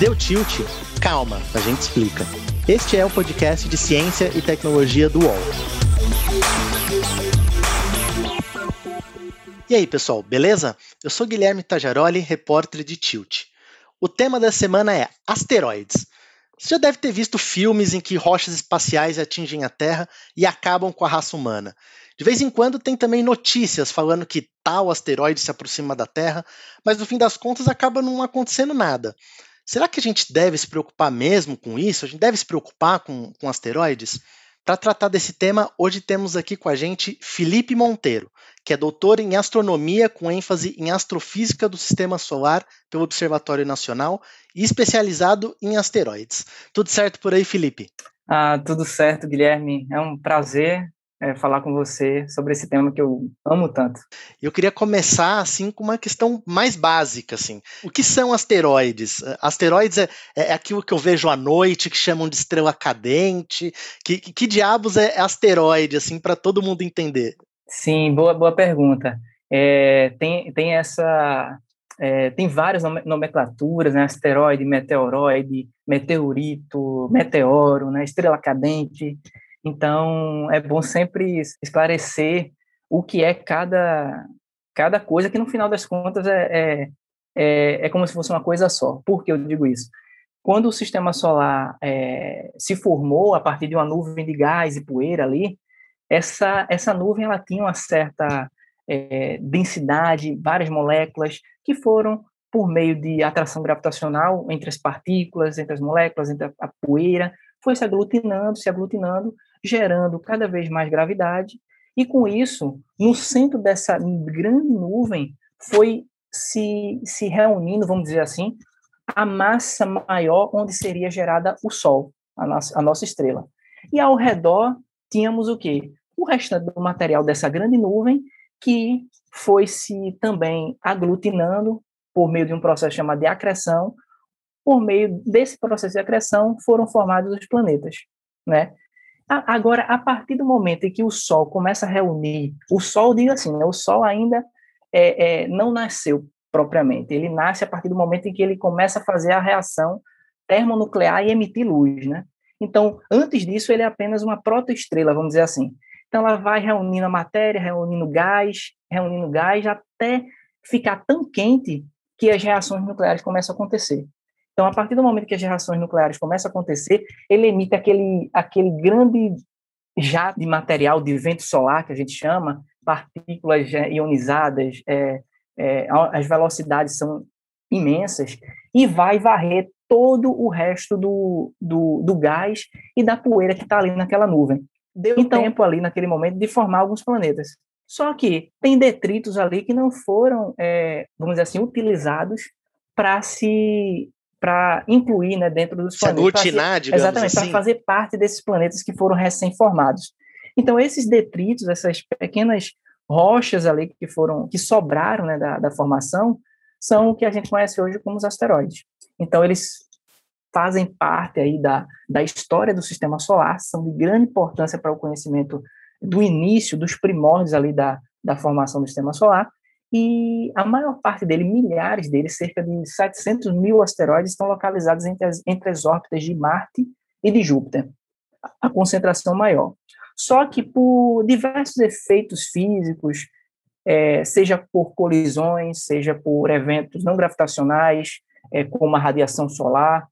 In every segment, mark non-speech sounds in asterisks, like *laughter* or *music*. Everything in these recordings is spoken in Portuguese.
Deu tilt? Calma, a gente explica. Este é o podcast de ciência e tecnologia do UOL. E aí, pessoal, beleza? Eu sou Guilherme Tajaroli, repórter de Tilt. O tema da semana é asteroides. Você já deve ter visto filmes em que rochas espaciais atingem a Terra e acabam com a raça humana. De vez em quando tem também notícias falando que tal asteroide se aproxima da Terra, mas no fim das contas acaba não acontecendo nada. Será que a gente deve se preocupar mesmo com isso? A gente deve se preocupar com, com asteroides? Para tratar desse tema, hoje temos aqui com a gente Felipe Monteiro, que é doutor em astronomia com ênfase em astrofísica do sistema solar pelo Observatório Nacional e especializado em asteroides. Tudo certo por aí, Felipe? Ah, tudo certo, Guilherme. É um prazer é, falar com você sobre esse tema que eu amo tanto. Eu queria começar assim com uma questão mais básica, assim. O que são asteroides? Asteroides é, é aquilo que eu vejo à noite, que chamam de estrela cadente. Que, que, que diabos é asteroide, assim, para todo mundo entender? Sim, boa, boa pergunta. É, tem, tem essa é, tem várias nomenclaturas, né? Asteroide, meteoroide, meteorito, meteoro, né? Estrela cadente. Então, é bom sempre esclarecer o que é cada, cada coisa, que no final das contas é, é, é, é como se fosse uma coisa só. Por que eu digo isso? Quando o sistema solar é, se formou a partir de uma nuvem de gás e poeira ali, essa, essa nuvem ela tinha uma certa é, densidade, várias moléculas que foram por meio de atração gravitacional entre as partículas, entre as moléculas, entre a, a poeira, foi se aglutinando, se aglutinando, gerando cada vez mais gravidade, e com isso, no centro dessa grande nuvem, foi se, se reunindo, vamos dizer assim, a massa maior onde seria gerada o Sol, a nossa, a nossa estrela. E ao redor tínhamos o quê? O restante do material dessa grande nuvem que foi se também aglutinando por meio de um processo chamado de acreção. Por meio desse processo de acreção foram formados os planetas, né? Agora, a partir do momento em que o Sol começa a reunir, o Sol, diga assim, né, o Sol ainda é, é, não nasceu propriamente, ele nasce a partir do momento em que ele começa a fazer a reação termonuclear e emitir luz, né? Então, antes disso, ele é apenas uma protoestrela, vamos dizer assim. Então, ela vai reunindo a matéria, reunindo gás, reunindo gás, até ficar tão quente que as reações nucleares começam a acontecer. Então, a partir do momento que as reações nucleares começam a acontecer, ele emite aquele, aquele grande jato de material de vento solar, que a gente chama, partículas é, ionizadas, é, é, as velocidades são imensas, e vai varrer todo o resto do, do, do gás e da poeira que está ali naquela nuvem. Deu então, tempo ali, naquele momento, de formar alguns planetas. Só que tem detritos ali que não foram, é, vamos dizer assim, utilizados para se para incluir né, dentro dos se planetas. Aglutinar, digamos Exatamente, assim. para fazer parte desses planetas que foram recém-formados. Então, esses detritos, essas pequenas rochas ali que foram, que sobraram né, da, da formação, são o que a gente conhece hoje como os asteroides. Então, eles fazem parte aí da, da história do sistema solar, são de grande importância para o conhecimento do início, dos primórdios ali da, da formação do sistema solar, e a maior parte dele, milhares deles, cerca de 700 mil asteroides, estão localizados entre as, entre as órbitas de Marte e de Júpiter, a concentração maior. Só que por diversos efeitos físicos, é, seja por colisões, seja por eventos não gravitacionais, é, como a radiação solar,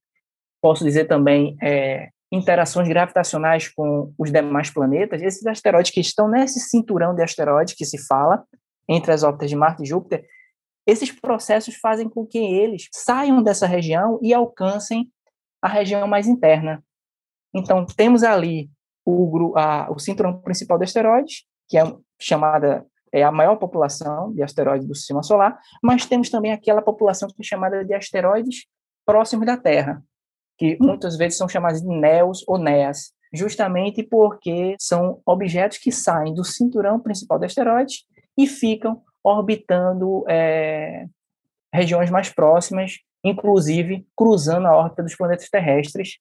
posso dizer também é, interações gravitacionais com os demais planetas, esses asteroides que estão nesse cinturão de asteroides que se fala, entre as órbitas de Marte e Júpiter, esses processos fazem com que eles saiam dessa região e alcancem a região mais interna. Então, temos ali o, a, o cinturão principal de asteroides, que é chamada é a maior população de asteroides do sistema solar, mas temos também aquela população que é chamada de asteroides próximos da Terra, que muitas vezes são chamados de NEOs ou NEAs, justamente porque são objetos que saem do cinturão principal de asteroides e ficam orbitando é, regiões mais próximas, inclusive cruzando a órbita dos planetas terrestres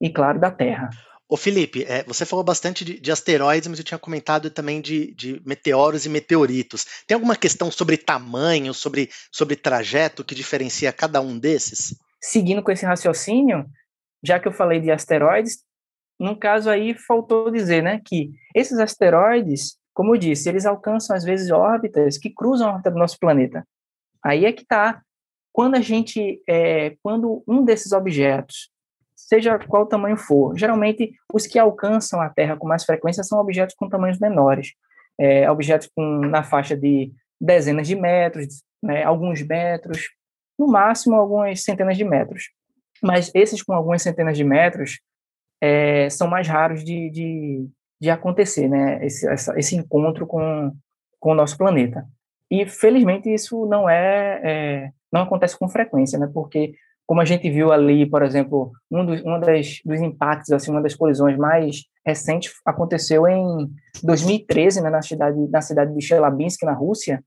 e, claro, da Terra. Ô Felipe, é, você falou bastante de, de, asteroides, mas eu tinha comentado também de, de, meteoros e meteoritos. Tem alguma questão sobre tamanho, sobre, sobre trajeto que diferencia cada um desses? Seguindo com esse raciocínio, já que eu falei de asteroides, no caso aí faltou dizer, né, que esses asteroides, como eu disse, eles alcançam às vezes órbitas que cruzam a órbita do nosso planeta. Aí é que está. Quando a gente, é, quando um desses objetos seja qual tamanho for. Geralmente, os que alcançam a Terra com mais frequência são objetos com tamanhos menores, é, objetos com, na faixa de dezenas de metros, né, alguns metros, no máximo algumas centenas de metros. Mas esses com algumas centenas de metros é, são mais raros de, de, de acontecer, né, esse, essa, esse encontro com, com o nosso planeta. E felizmente isso não é, é, não acontece com frequência, né? Porque como a gente viu ali, por exemplo, um dos, das, dos impactos, assim, uma das colisões mais recentes aconteceu em 2013, né, na cidade, na cidade de Chelyabinsk, na Rússia.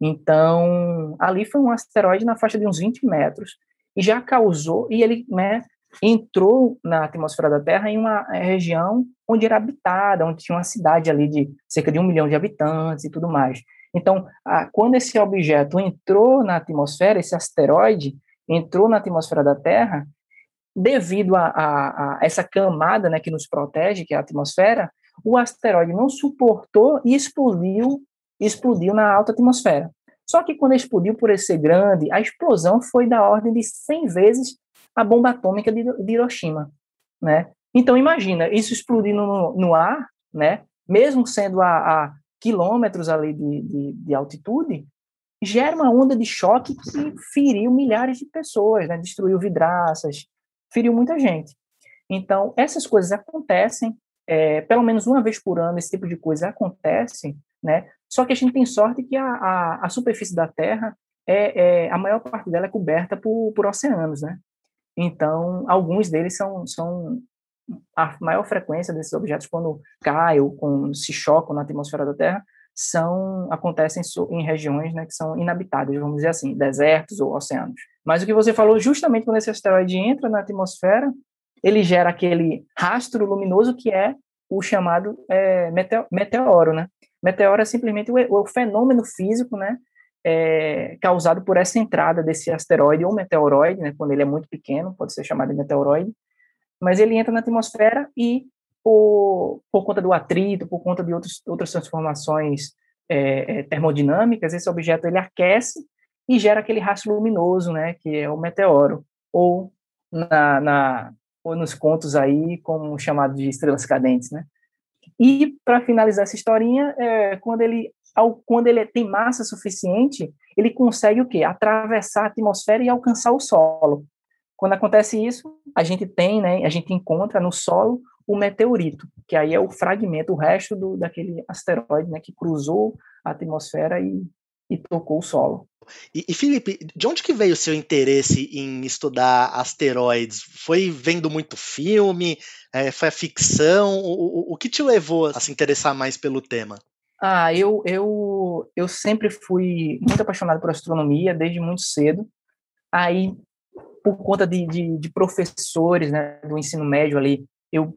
Então, ali foi um asteroide na faixa de uns 20 metros e já causou, e ele né, entrou na atmosfera da Terra em uma região onde era habitada, onde tinha uma cidade ali de cerca de um milhão de habitantes e tudo mais. Então, a, quando esse objeto entrou na atmosfera, esse asteroide, entrou na atmosfera da Terra, devido a, a, a, essa camada né, que nos protege, que é a atmosfera, o asteroide não suportou e explodiu, explodiu na alta atmosfera. Só que quando explodiu por ele ser grande, a explosão foi da ordem de 100 vezes a bomba atômica de, de Hiroshima, né? Então imagina isso explodindo no, no ar, né? Mesmo sendo a, a quilômetros ali de, de, de altitude, gera uma onda de choque que feriu milhares de pessoas, né? destruiu vidraças, feriu muita gente. Então, essas coisas acontecem, é, pelo menos uma vez por ano, esse tipo de coisa acontece, né? Só que a gente tem sorte que a, a, a superfície da Terra, é, é, a maior parte dela é coberta por, por oceanos, né? Então, alguns deles são, são a maior frequência desses objetos quando caem ou quando se chocam na atmosfera da Terra são acontecem em regiões né, que são inabitadas, vamos dizer assim, desertos ou oceanos. Mas o que você falou, justamente quando esse asteroide entra na atmosfera, ele gera aquele rastro luminoso que é o chamado é, meteoro, né? Meteoro é simplesmente o, o fenômeno físico, né, é, causado por essa entrada desse asteroide ou meteoroide, né, quando ele é muito pequeno, pode ser chamado de meteoroide, mas ele entra na atmosfera e por, por conta do atrito, por conta de outros, outras transformações é, é, termodinâmicas, esse objeto ele aquece e gera aquele rastro luminoso, né, que é o meteoro, ou na, na ou nos contos aí como chamado de estrelas cadentes, né? E para finalizar essa historinha, é, quando ele ao, quando ele tem massa suficiente, ele consegue o quê? Atravessar a atmosfera e alcançar o solo. Quando acontece isso, a gente tem, né, a gente encontra no solo o meteorito, que aí é o fragmento, o resto do, daquele asteroide né, que cruzou a atmosfera e, e tocou o solo. E, e, Felipe, de onde que veio o seu interesse em estudar asteroides? Foi vendo muito filme? É, foi a ficção? O, o, o, que te levou a se interessar mais pelo tema? Ah, eu, eu, eu sempre fui muito apaixonado por astronomia desde muito cedo. Aí, por conta de, de, de professores né, do ensino médio ali, eu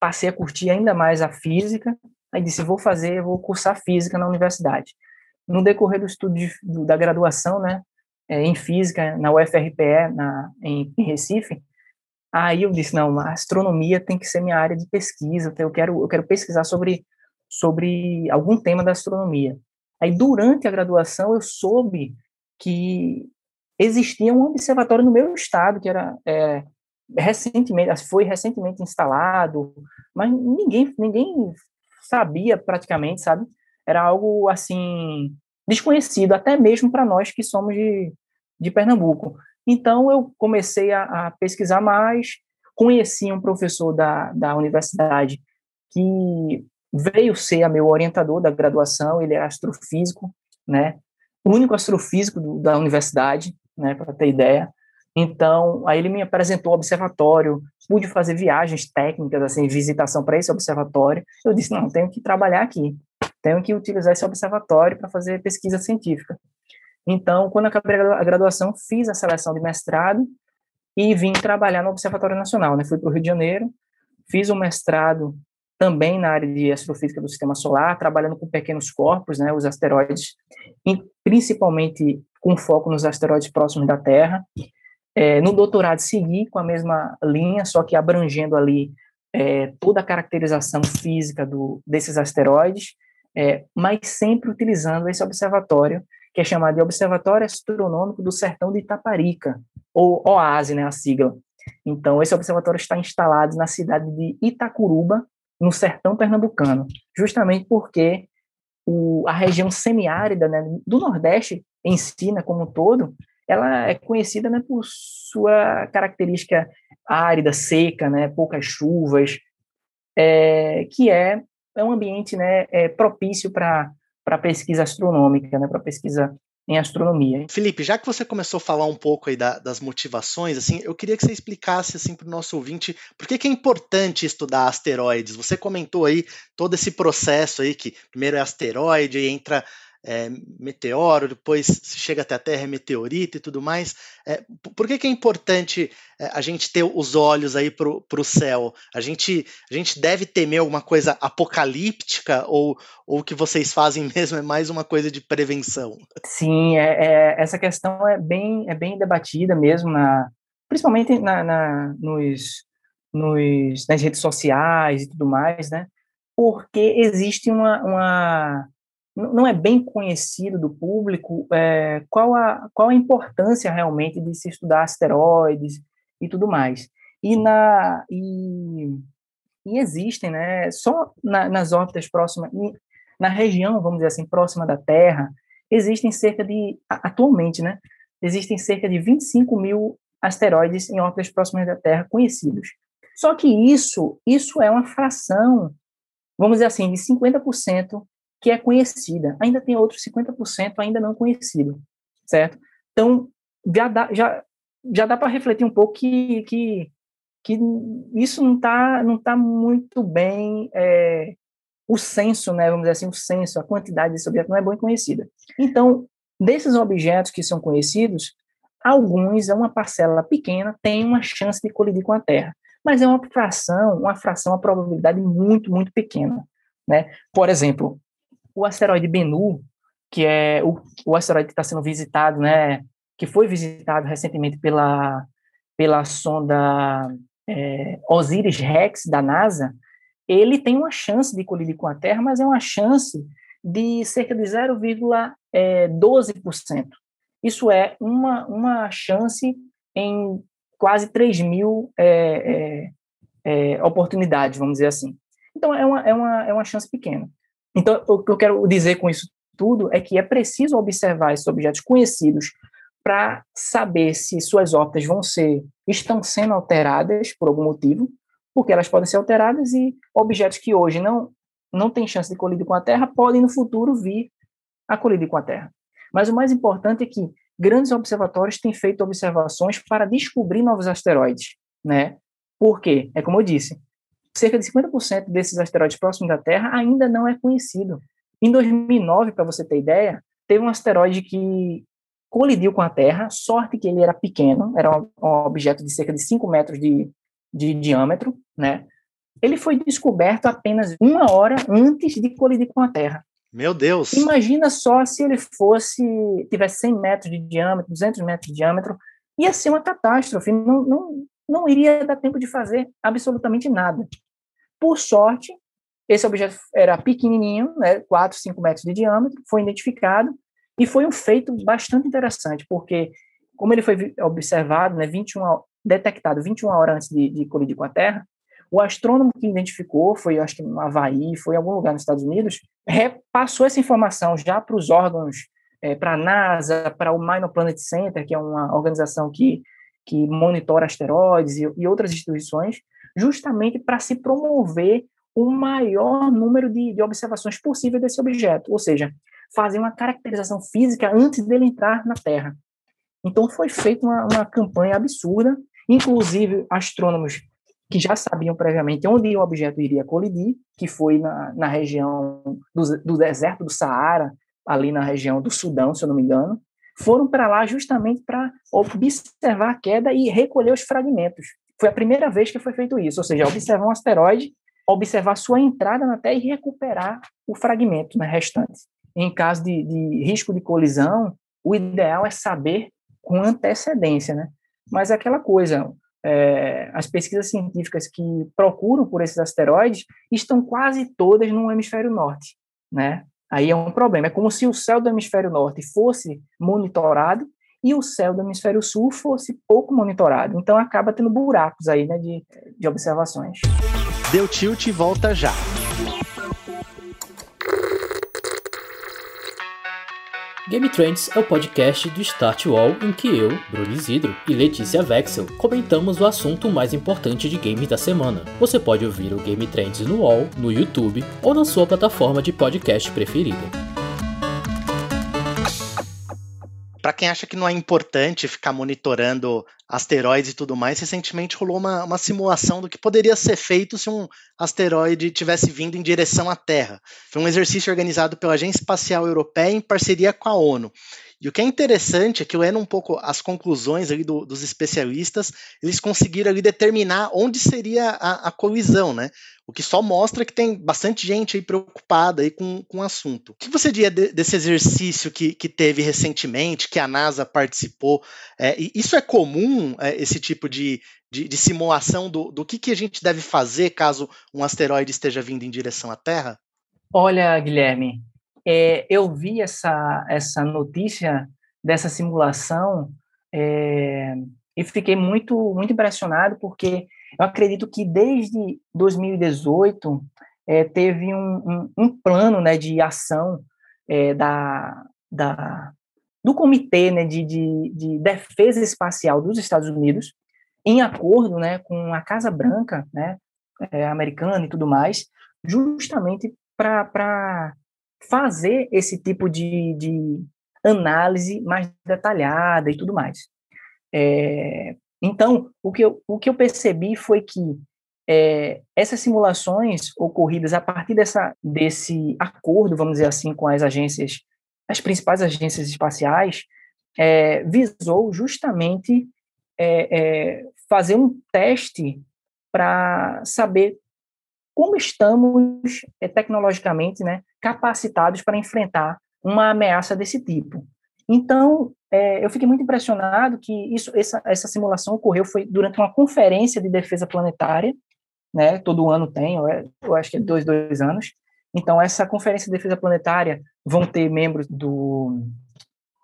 passei a curtir ainda mais a física, aí disse, vou fazer, vou cursar física na universidade. No decorrer do estudo de, da graduação, né, é, em física, na UFRPE, na, em, em, Recife, aí eu disse, não, a astronomia tem que ser minha área de pesquisa, eu quero, eu quero pesquisar sobre, sobre algum tema da astronomia. Aí, durante a graduação, eu soube que existia um observatório no meu estado, que era é, recentemente, foi recentemente instalado, mas ninguém, ninguém sabia praticamente, sabe? Era algo assim desconhecido até mesmo para nós que somos de, de Pernambuco. Então eu comecei a, a, pesquisar mais, conheci um professor da, da universidade que veio ser meu orientador da graduação, ele é astrofísico, né? O único astrofísico do, da universidade, né, para ter ideia. Então, aí ele me apresentou o observatório, pude fazer viagens técnicas, assim, visitação para esse observatório. Eu disse, não, tenho que trabalhar aqui, tenho que utilizar esse observatório para fazer pesquisa científica. Então, quando acabei a graduação, fiz a seleção de mestrado e vim trabalhar no Observatório Nacional, né? Fui para o Rio de Janeiro, fiz um mestrado também na área de astrofísica do sistema solar, trabalhando com pequenos corpos, né, os asteroides, principalmente com foco nos asteroides próximos da Terra. É, no doutorado segui com a mesma linha, só que abrangendo ali é, toda a caracterização física do, desses asteroides, é, mas sempre utilizando esse observatório, que é chamado de Observatório Astronômico do Sertão de Itaparica, ou OASE, né, a sigla. Então, esse observatório está instalado na cidade de Itacuruba, no sertão pernambucano, justamente porque o, a região semiárida né, do Nordeste em si, né, como um todo, ela é conhecida né, por sua característica árida, seca, né, poucas chuvas, é, que é, é um ambiente né, é, propício para pesquisa astronômica, né, para pesquisa em astronomia. Felipe, já que você começou a falar um pouco aí da, das motivações, assim, eu queria que você explicasse assim para o nosso ouvinte por que, que, é importante estudar asteroides. Você comentou aí todo esse processo aí que primeiro é asteroide, entra é, meteoro, depois chega até a Terra, é meteorito e tudo mais. É, por que, que é importante é, a gente ter os olhos aí para o céu? A gente, a gente deve temer alguma coisa apocalíptica ou, ou o que vocês fazem *laughs* mesmo é mais uma coisa de prevenção? Sim, é, é essa questão é bem, é bem debatida mesmo, na, principalmente na, na nos, nos, nas redes sociais e tudo mais, né? Porque existe uma, uma não é bem conhecido do público é, qual, a, qual a importância realmente de se estudar asteroides e tudo mais. E, na, e, e existem, né, só na, nas órbitas próximas, na região, vamos dizer assim, próxima da Terra, existem cerca de, atualmente, né, existem cerca de 25 mil asteroides em órbitas próximas da Terra conhecidos. Só que isso, isso é uma fração, vamos dizer assim, de 50% que é conhecida. Ainda tem outros 50% ainda não conhecido, certo? Então, já dá, já, já dá para refletir um pouco que, que, que isso não está não tá muito bem, é, o censo, né, vamos dizer assim, o censo, a quantidade desse objeto não é bem conhecida. Então, desses objetos que são conhecidos, alguns, é uma parcela pequena, tem uma chance de colidir com a Terra, mas é uma fração, uma fração, uma probabilidade muito, muito pequena. Né? Por exemplo, o asteroide Bennu, que é o, o asteroide que está sendo visitado, né, que foi visitado recentemente pela, pela sonda é, Osiris-Rex da NASA, ele tem uma chance de colidir com a Terra, mas é uma chance de cerca de 0,12%. É, Isso é uma, uma chance em quase 3 mil é, é, é, oportunidades, vamos dizer assim. Então, é uma, é uma, é uma chance pequena. Então, o que eu quero dizer com isso tudo é que é preciso observar esses objetos conhecidos para saber se suas órbitas vão ser estão sendo alteradas por algum motivo, porque elas podem ser alteradas e objetos que hoje não não têm chance de colidir com a Terra podem no futuro vir a colidir com a Terra. Mas o mais importante é que grandes observatórios têm feito observações para descobrir novos asteroides, né? Por quê? É como eu disse, cerca de 50% desses asteroides próximos da Terra ainda não é conhecido. Em 2009, para você ter ideia, teve um asteroide que colidiu com a Terra, sorte que ele era pequeno, era um, objeto de cerca de 5 metros de, de diâmetro, né? Ele foi descoberto apenas uma hora antes de colidir com a Terra. Meu Deus! Imagina só se ele fosse, tivesse 100 metros de diâmetro, 200 metros de diâmetro, ia ser uma catástrofe, não, não, não iria dar tempo de fazer absolutamente nada. Por sorte, esse objeto era pequenininho, né, 4, 5 metros de diâmetro, foi identificado e foi um feito bastante interessante, porque como ele foi observado, né, 21, detectado 21 horas antes de, de colidir com a Terra, o astrônomo que identificou, foi acho que no Havaí, foi em algum lugar nos Estados Unidos, repassou essa informação já para os órgãos, é, para a NASA, para o Minor Planet Center, que é uma organização que que monitora asteroides e, e outras instituições, justamente para se promover o maior número de, de observações possível desse objeto, ou seja, fazer uma caracterização física antes dele entrar na Terra. Então foi feita uma, uma campanha absurda, inclusive astrônomos que já sabiam previamente onde o objeto iria colidir, que foi na, na região do, do deserto do Saara, ali na região do Sudão, se eu não me engano, foram para lá justamente para observar a queda e recolher os fragmentos. Foi a primeira vez que foi feito isso, ou seja, observar um asteroide, observar sua entrada na Terra e recuperar o fragmento né, restante. Em caso de, de risco de colisão, o ideal é saber com antecedência, né? Mas é aquela coisa, é, as pesquisas científicas que procuram por esses asteroides estão quase todas no hemisfério norte, né? Aí é um problema. É como se o céu do hemisfério norte fosse monitorado e o céu do hemisfério sul fosse pouco monitorado. Então acaba tendo buracos aí, né, de, de observações. Deu tilt e volta já. Game Trends é o podcast do Start Wall em que eu, Bruno Isidro e Letícia Vexel comentamos o assunto mais importante de games da semana. Você pode ouvir o Game Trends no Wall, no YouTube ou na sua plataforma de podcast preferida. Para quem acha que não é importante ficar monitorando asteroides e tudo mais, recentemente rolou uma, uma simulação do que poderia ser feito se um asteroide tivesse vindo em direção à Terra. Foi um exercício organizado pela Agência Espacial Europeia em parceria com a ONU. E o que é interessante é que lendo um pouco as conclusões ali do, dos especialistas, eles conseguiram ali determinar onde seria a, a colisão, né? O que só mostra que tem bastante gente aí preocupada aí com, com o assunto. O que você diria de, desse exercício que, que teve recentemente, que a NASA participou? É, isso é comum, é, esse tipo de, de, de simulação do, do que, que a gente deve fazer caso um asteroide esteja vindo em direção à Terra? Olha, Guilherme, é, eu vi essa, essa notícia dessa simulação é, e fiquei muito, muito impressionado, porque eu acredito que desde 2018 é, teve um, um, um, plano né, de ação é, da, da, do Comitê né, de, de, de, Defesa Espacial dos Estados Unidos, em acordo né, com a Casa Branca né, é, americana e tudo mais, justamente para fazer esse tipo de, de análise mais detalhada e tudo mais. É, então, o que, eu, o que eu percebi foi que é, essas simulações ocorridas a partir dessa, desse acordo, vamos dizer assim, com as agências, as principais agências espaciais, é, visou justamente fazer um teste para saber como estamos tecnologicamente né, capacitados para enfrentar uma ameaça desse tipo. Então, é, eu fiquei muito impressionado que isso, essa, essa simulação ocorreu foi durante uma conferência de defesa planetária, né? Todo ano tem, eu, eu acho que é dois, dois anos. Então, essa conferência de defesa planetária vão ter membros do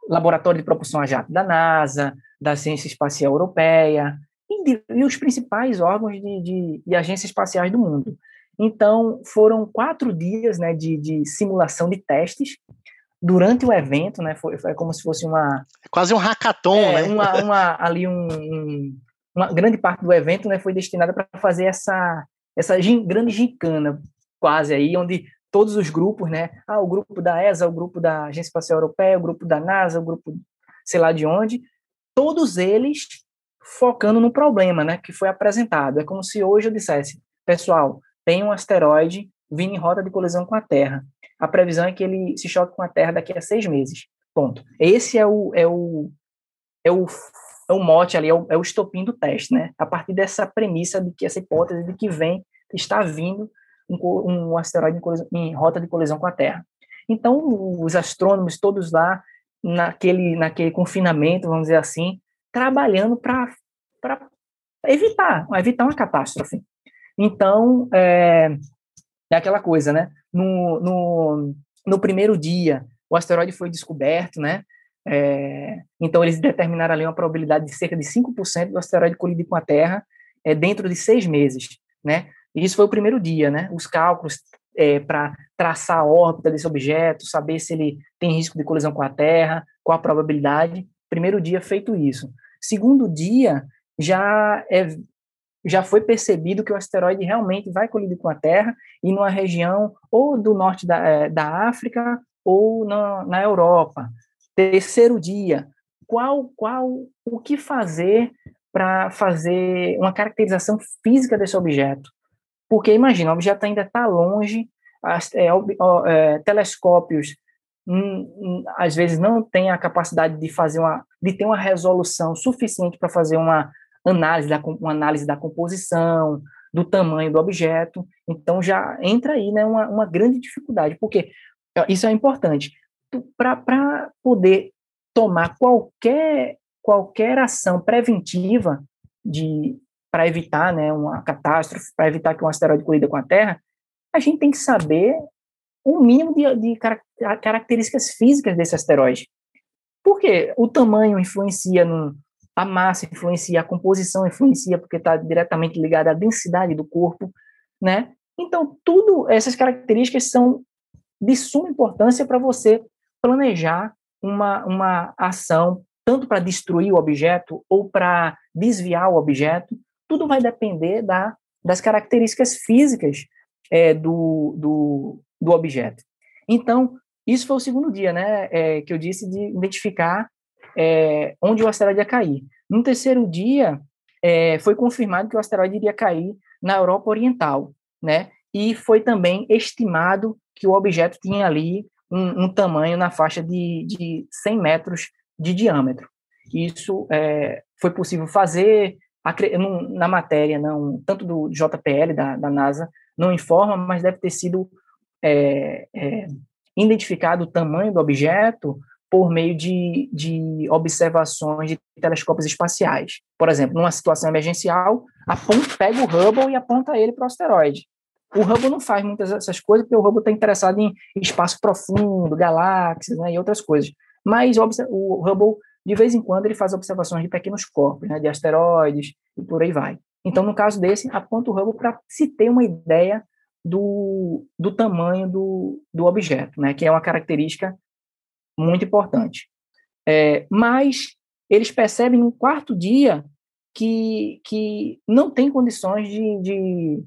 Laboratório de Propulsão a Jato da NASA, da Ciência Espacial Europeia e, de, e os principais órgãos de, de, de agências espaciais do mundo. Então, foram quatro dias né, de, de simulação de testes durante o evento, né? Foi, foi como se fosse uma. É quase um hackathon, é, né? Uma, *laughs* uma, ali um, um, uma grande parte do evento né, foi destinada para fazer essa, essa gin, grande gincana, quase aí, onde todos os grupos, né? Ah, o grupo da ESA, o grupo da Agência Espacial Europeia, o grupo da NASA, o grupo sei lá de onde, todos eles focando no problema, né? Que foi apresentado. É como se hoje eu dissesse, pessoal, tem um asteroide vindo em rota de colisão com a Terra. A previsão é que ele se choque com a Terra daqui a seis meses. Ponto. Esse é o, é o, é o, é o mote ali, é o, é o estopim do teste, né? A partir dessa premissa de que essa hipótese de que vem, está vindo um, um asteroide em, colisão, em rota de colisão com a Terra. Então, os astrônomos todos lá, naquele, naquele confinamento, vamos dizer assim, trabalhando para evitar, evitar uma catástrofe. Então, é, é aquela coisa, né? No, no, no primeiro dia, o asteroide foi descoberto, né? É, então, eles determinaram ali uma probabilidade de cerca de 5% do asteroide colidir com a Terra é, dentro de seis meses, né? E isso foi o primeiro dia, né? Os cálculos é, para traçar a órbita desse objeto, saber se ele tem risco de colisão com a Terra, qual a probabilidade. Primeiro dia feito isso. Segundo dia, já é, já foi percebido que o asteroide realmente vai colidir com a Terra e numa região ou do norte da, é, da África ou na, na Europa. Terceiro dia, qual, qual o que fazer para fazer uma caracterização física desse objeto? Porque imagina, o objeto ainda está longe, as, é, é, telescópios hum, hum, às vezes não têm a capacidade de fazer uma, de ter uma resolução suficiente para fazer uma análise da, uma análise da composição, do tamanho do objeto. Então já entra aí né, uma, uma grande dificuldade, porque isso é importante. Para poder tomar qualquer, qualquer ação preventiva de para evitar né, uma catástrofe, para evitar que um asteroide colida com a Terra, a gente tem que saber o mínimo de, de características físicas desse asteroide. Porque o tamanho influencia no, a massa influencia, a composição influencia, porque está diretamente ligada à densidade do corpo, né? Então, tudo essas características são de suma importância para você planejar uma, uma ação, tanto para destruir o objeto ou para desviar o objeto, tudo vai depender da, das características físicas é, do, do, do objeto. Então, isso foi o segundo dia, né, é, que eu disse de identificar é, onde o asteroide ia cair. No terceiro dia, é, foi confirmado que o asteroide iria cair na Europa Oriental, né, e foi também estimado que o objeto tinha ali um, um tamanho na faixa de, de 100 metros de diâmetro. Isso é, foi possível fazer na matéria, não tanto do JPL da, da NASA não informa, mas deve ter sido é, identificado o tamanho do objeto por meio de, de observações de telescópios espaciais. Por exemplo, numa situação emergencial, aponta, pega o Hubble e aponta ele para o asteroide. O Hubble não faz muitas dessas coisas, porque o Hubble está interessado em espaço profundo, galáxias né, e outras coisas. Mas o Hubble, de vez em quando, ele faz observações de pequenos corpos, né, de asteroides e por aí vai. Então, no caso desse, aponta o Hubble para se ter uma ideia do, do tamanho do, do objeto, né, que é uma característica muito importante. É, mas eles percebem no quarto dia que, que não tem condições de, de,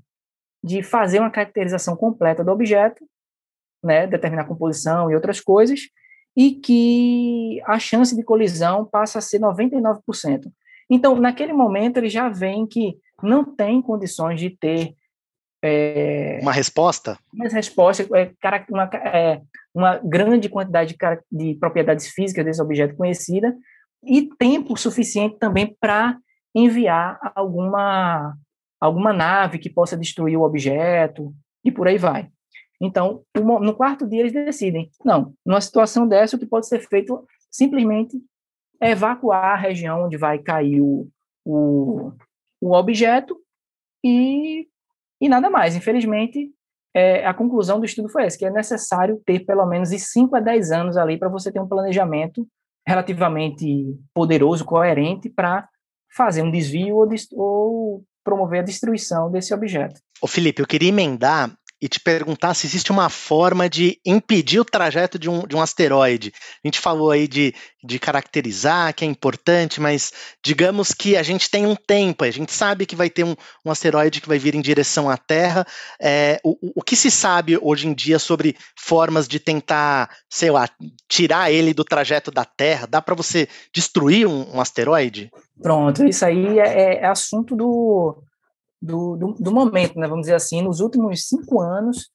de fazer uma caracterização completa do objeto, né, determinar composição e outras coisas, e que a chance de colisão passa a ser 99%. Então, naquele momento, eles já veem que não tem condições de ter é, uma resposta? Uma resposta, é, uma, é, uma grande quantidade de, de propriedades físicas desse objeto conhecida e tempo suficiente também para enviar alguma, alguma nave que possa destruir o objeto e por aí vai. Então, no quarto dia eles decidem, não, numa situação dessa o que pode ser feito simplesmente é evacuar a região onde vai cair o, o, o objeto e e nada mais. Infelizmente, é, a conclusão do estudo foi essa, que é necessário ter pelo menos de 5 a 10 anos ali para você ter um planejamento relativamente poderoso, coerente, para fazer um desvio ou, ou, promover a destruição desse objeto. Ô Felipe, eu queria emendar e te perguntar se existe uma forma de impedir o trajeto de um, de um asteroide. A gente falou aí de, de caracterizar, que é importante, mas digamos que a gente tem um tempo, a gente sabe que vai ter um, um asteroide que vai vir em direção à Terra. É, o, o que se sabe hoje em dia sobre formas de tentar, sei lá, tirar ele do trajeto da Terra? Dá para você destruir um, um, asteroide? Pronto, isso aí é, é assunto do do, do, do, momento, né, vamos dizer assim, nos últimos cinco anos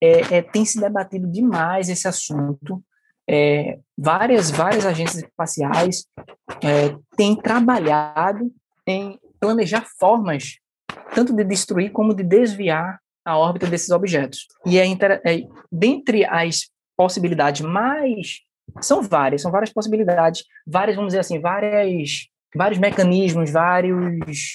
é, é, tem se debatido demais esse assunto. É, várias, várias agências espaciais é, têm trabalhado em planejar formas tanto de destruir como de desviar a órbita desses objetos. E é, é dentre as possibilidades mais são várias, são várias possibilidades, várias, vamos dizer assim, várias, vários mecanismos, vários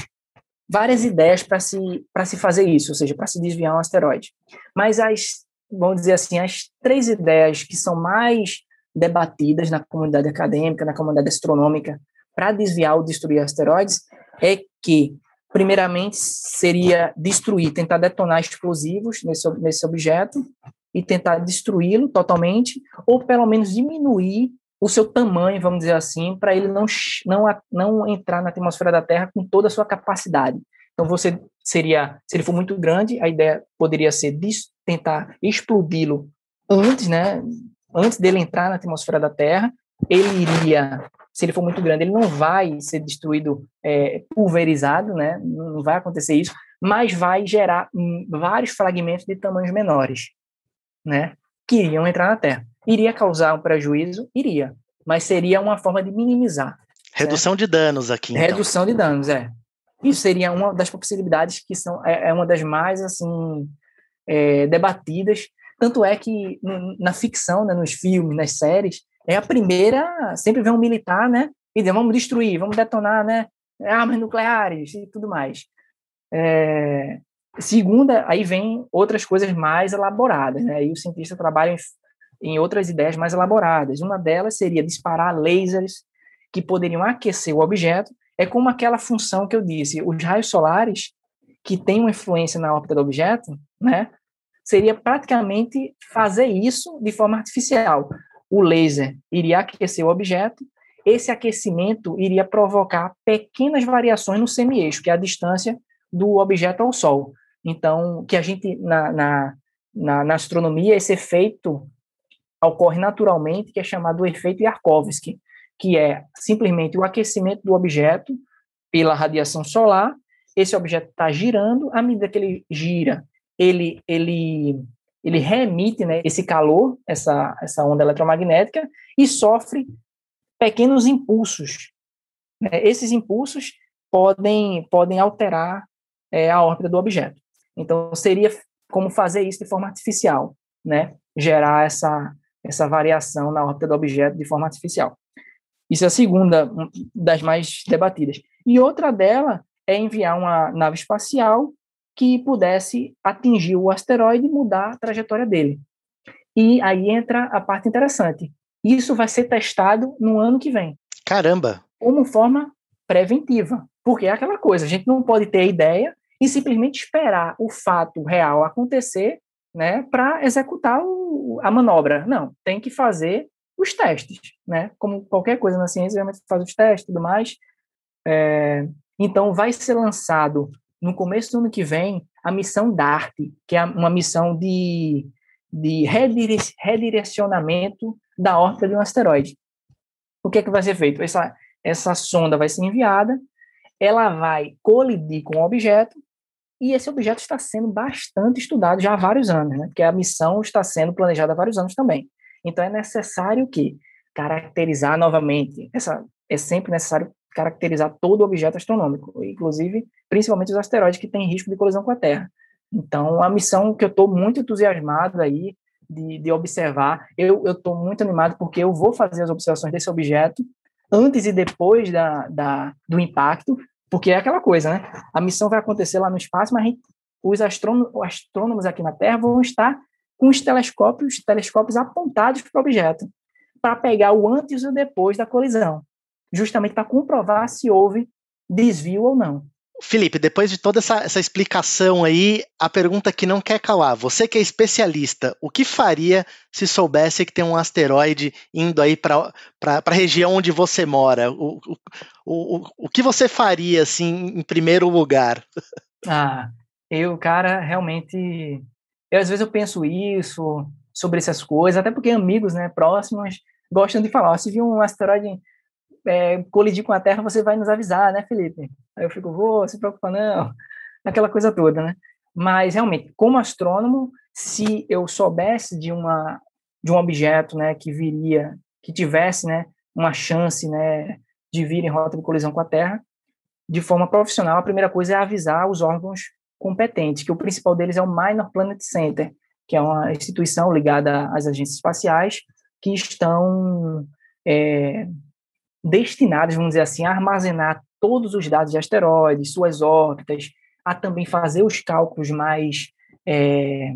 várias ideias para se, se fazer isso, ou seja, para se desviar um asteroide. Mas as, vamos dizer assim, as três ideias que são mais debatidas na comunidade acadêmica, na comunidade astronômica, para desviar ou destruir asteroides, é que, primeiramente, seria destruir, tentar detonar explosivos nesse, nesse objeto e tentar destruí-lo totalmente, ou pelo menos diminuir o seu tamanho, vamos dizer assim, para ele não, não, não entrar na atmosfera da Terra com toda a sua capacidade. Então, você seria, se ele for muito grande, a ideia poderia ser de tentar explodi-lo antes, né? Antes dele entrar na atmosfera da Terra, ele iria, se ele for muito grande, ele não vai ser destruído, é, pulverizado, né? Não vai acontecer isso, mas vai gerar hum, vários fragmentos de tamanhos menores, né? Que iriam entrar na Terra. Iria causar um prejuízo? Iria, mas seria uma forma de minimizar. Redução certo? de danos aqui. Então. Redução de danos, é. Isso seria uma das possibilidades que são é, é uma das mais assim é, debatidas. Tanto é que na ficção, né, nos filmes, nas séries, é a primeira. Sempre vem um militar, né? E diz, vamos destruir, vamos detonar, né? Armas nucleares e tudo mais. É, segunda, aí vem outras coisas mais elaboradas, né? E o cientista trabalha em, em outras ideias mais elaboradas. Uma delas seria disparar lasers que poderiam aquecer o objeto. É como aquela função que eu disse, os raios solares que têm uma influência na órbita do objeto, né? Seria praticamente fazer isso de forma artificial. O laser iria aquecer o objeto, esse aquecimento iria provocar pequenas variações no semi-eixo, que é a distância do objeto ao Sol. Então, que a gente, na, na, na, na astronomia, esse efeito ocorre naturalmente, que é chamado efeito Yarkovsky, que é simplesmente o aquecimento do objeto pela radiação solar. Esse objeto está girando, à medida que ele gira, ele, ele, ele remite né, esse calor, essa, essa onda eletromagnética, e sofre pequenos impulsos. Né? Esses impulsos podem, podem alterar é, a órbita do objeto. Então, seria como fazer isso de forma artificial, né? gerar essa, essa variação na órbita do objeto de forma artificial. Isso é a segunda das mais debatidas. E outra dela é enviar uma nave espacial que pudesse atingir o asteroide e mudar a trajetória dele. E aí entra a parte interessante. Isso vai ser testado no ano que vem. Caramba! Como forma preventiva. Porque é aquela coisa, a gente não pode ter ideia e simplesmente esperar o fato real acontecer né, para executar o, a manobra. Não, tem que fazer os testes, né? Como qualquer coisa na ciência, a gente faz os testes e tudo mais. É, então, vai ser lançado no começo do ano que vem a missão DART, que é uma missão de, de redirecionamento da órbita de um asteroide. O que é que vai ser feito? Essa, essa sonda vai ser enviada, ela vai colidir com o objeto, e esse objeto está sendo bastante estudado já há vários anos, né? porque a missão está sendo planejada há vários anos também. Então é necessário que caracterizar novamente, essa é sempre necessário caracterizar todo objeto astronômico, inclusive principalmente os asteroides que têm risco de colisão com a Terra. Então, a missão que eu estou muito entusiasmado aí de, de observar, eu estou muito animado porque eu vou fazer as observações desse objeto antes e depois da, da, do impacto, porque é aquela coisa, né? A missão vai acontecer lá no espaço, mas gente, os astrônomos, astrônomos aqui na Terra vão estar com os telescópios, telescópios apontados para o objeto, para pegar o antes e o depois da colisão, justamente para comprovar se houve desvio ou não. Felipe, depois de toda essa, essa, explicação aí, a pergunta que não quer calar, você que é especialista, o que faria se soubesse que tem um asteroide indo aí para a região onde você mora? O, o, o, o que você faria, assim, em primeiro lugar? Ah, eu, cara, realmente eu, às vezes eu penso isso, sobre essas coisas, até porque amigos, né, próximos, gostam de falar, se vir um asteroide é, colidir com a Terra, você vai nos avisar, né, Felipe? Aí eu fico, vou, se preocupa não, *laughs* aquela coisa toda, né? Mas, realmente, como astrônomo, se eu soubesse de uma de um objeto, né, que viria, que tivesse, né, uma chance, né, de vir em rota de colisão com a Terra, de forma profissional, a primeira coisa é avisar os órgãos competentes, que o principal deles é o Minor Planet Center, que é uma instituição ligada às agências espaciais que estão é, destinadas, vamos dizer assim, a armazenar todos os dados de asteroides, suas órbitas, a também fazer os cálculos mais, é,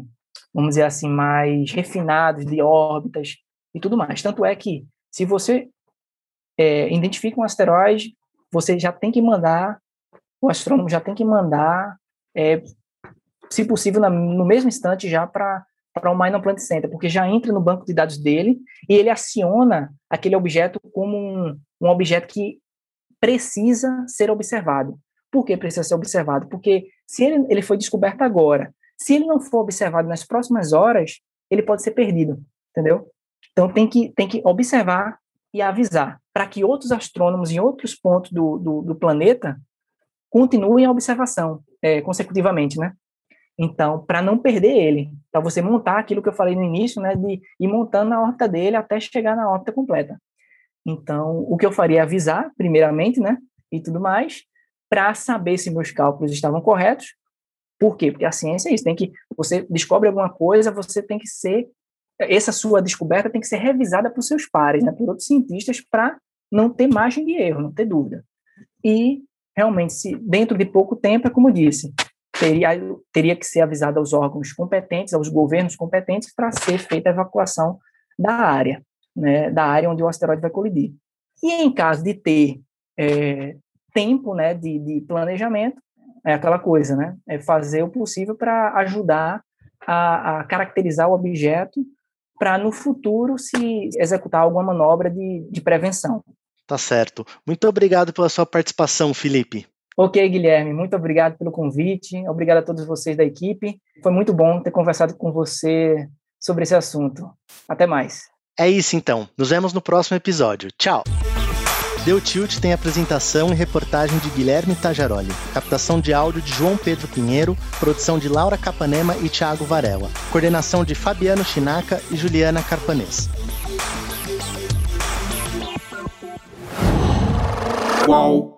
vamos dizer assim, mais refinados de órbitas e tudo mais. Tanto é que, se você é, identifica um asteroide, você já tem que mandar, o astrônomo já tem que mandar é, se possível, na, no mesmo instante já para para o Minor Planet Center, porque já entra no banco de dados dele e ele aciona aquele objeto como um, um objeto que precisa ser observado. Por que precisa ser observado? Porque se ele, ele foi descoberto agora, se ele não for observado nas próximas horas, ele pode ser perdido, entendeu? Então tem que, tem que observar e avisar para que outros astrônomos em outros pontos do, do, do planeta continuem a observação é, consecutivamente, né? Então, para não perder ele, para você montar aquilo que eu falei no início, né, de ir montando na órbita dele até chegar na órbita completa. Então, o que eu faria é avisar, primeiramente, né, e tudo mais, para saber se meus cálculos estavam corretos. Por quê? Porque a ciência é isso, tem que você descobre alguma coisa, você tem que ser essa sua descoberta tem que ser revisada por seus pares, né, por outros cientistas para não ter margem de erro, não ter dúvida. E realmente, se dentro de pouco tempo, é como disse, teria, teria que ser avisado aos órgãos competentes, aos governos competentes, para ser feita a evacuação da área, né, da área onde o asteroide vai colidir. E em caso de ter é, tempo né, de, de, planejamento, é aquela coisa, né, é fazer o possível para ajudar a, a, caracterizar o objeto para no futuro se executar alguma manobra de, de prevenção. Tá certo. Muito obrigado pela sua participação, Felipe. Ok, Guilherme, muito obrigado pelo convite, obrigado a todos vocês da equipe. Foi muito bom ter conversado com você sobre esse assunto. Até mais. É isso então. Nos vemos no próximo episódio. Tchau. Deu Tilt tem apresentação e reportagem de Guilherme Tajaroli, captação de áudio de João Pedro Pinheiro, produção de Laura Capanema e Thiago Varela, coordenação de Fabiano Chinaca e Juliana Carpanês. Qual?